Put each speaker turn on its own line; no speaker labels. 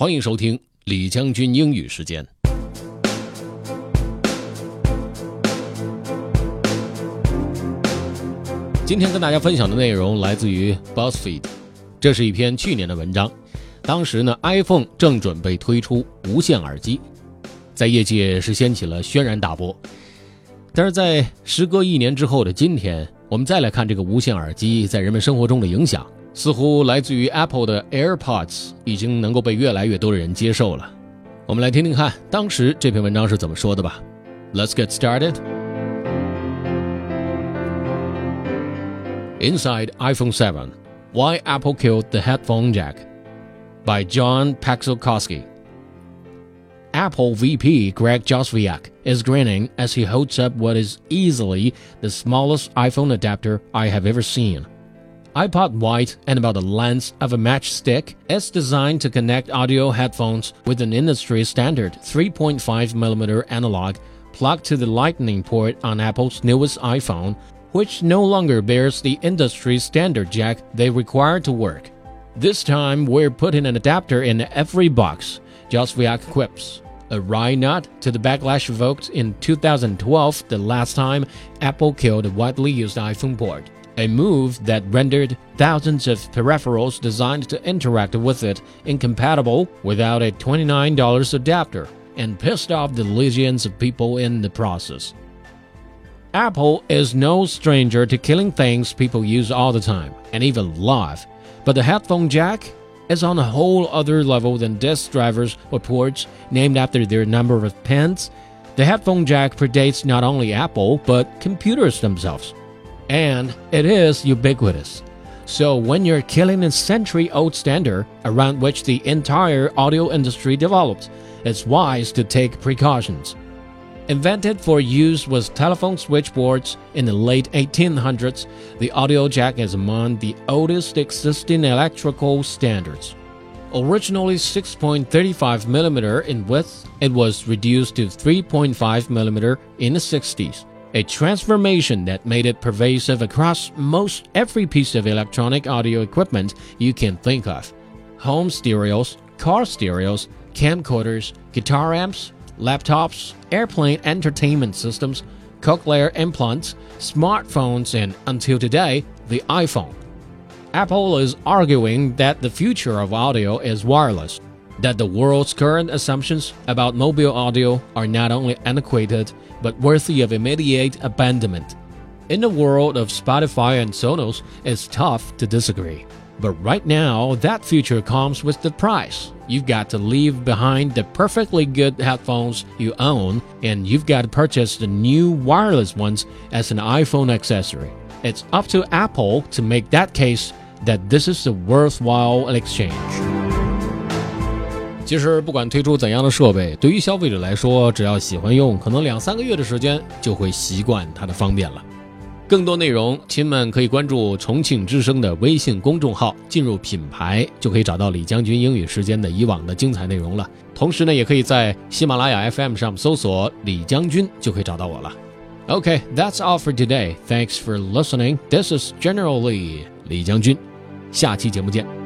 欢迎收听李将军英语时间。今天跟大家分享的内容来自于 BuzzFeed，这是一篇去年的文章。当时呢，iPhone 正准备推出无线耳机，在业界是掀起了轩然大波。但是在时隔一年之后的今天，我们再来看这个无线耳机在人们生活中的影响，似乎来自于 Apple 的 AirPods 已经能够被越来越多的人接受了。我们来听听看当时这篇文章是怎么说的吧。Let's get started. Inside iPhone 7 Why Apple Killed the Headphone Jack by John Paczkowski. Apple VP Greg Joswiak is grinning as he holds up what is easily the smallest iPhone adapter I have ever seen iPod White and about the length of a matchstick is designed to connect audio headphones with an industry standard 3.5mm analog plugged to the Lightning port on Apple's newest iPhone, which no longer bears the industry standard jack they require to work. This time, we're putting an adapter in every box, Joswiak quips. A wry nut to the backlash evoked in 2012, the last time Apple killed a widely used iPhone port. A move that rendered thousands of peripherals designed to interact with it incompatible without a $29 adapter and pissed off the legions of people in the process. Apple is no stranger to killing things people use all the time and even love, but the headphone jack is on a whole other level than disk drivers or ports named after their number of pins. The headphone jack predates not only Apple, but computers themselves. And it is ubiquitous. So when you're killing a century old standard around which the entire audio industry developed, it's wise to take precautions. Invented for use with telephone switchboards in the late 1800s, the audio jack is among the oldest existing electrical standards. Originally 6.35mm in width, it was reduced to 3.5mm in the 60s, a transformation that made it pervasive across most every piece of electronic audio equipment you can think of. Home stereos, car stereos, camcorders, guitar amps, laptops, airplane entertainment systems, cochlear implants, smartphones, and until today, the iPhone. Apple is arguing that the future of audio is wireless, that the world's current assumptions about mobile audio are not only antiquated but worthy of immediate abandonment. In the world of Spotify and Sonos, it's tough to disagree. But right now, that future comes with the price. You've got to leave behind the perfectly good headphones you own, and you've got to purchase the new wireless ones as an iPhone accessory. It's up to Apple to make that case that this is a worthwhile exchange. 其实，不管推出怎样的设备，对于消费者来说，只要喜欢用，可能两三个月的时间就会习惯它的方便了。更多内容，亲们可以关注重庆之声的微信公众号，进入品牌就可以找到李将军英语时间的以往的精彩内容了。同时呢，也可以在喜马拉雅 FM 上搜索李将军，就可以找到我了。OK，that's all for today. Thanks for listening. This is General Lee 李将军，下期节目见。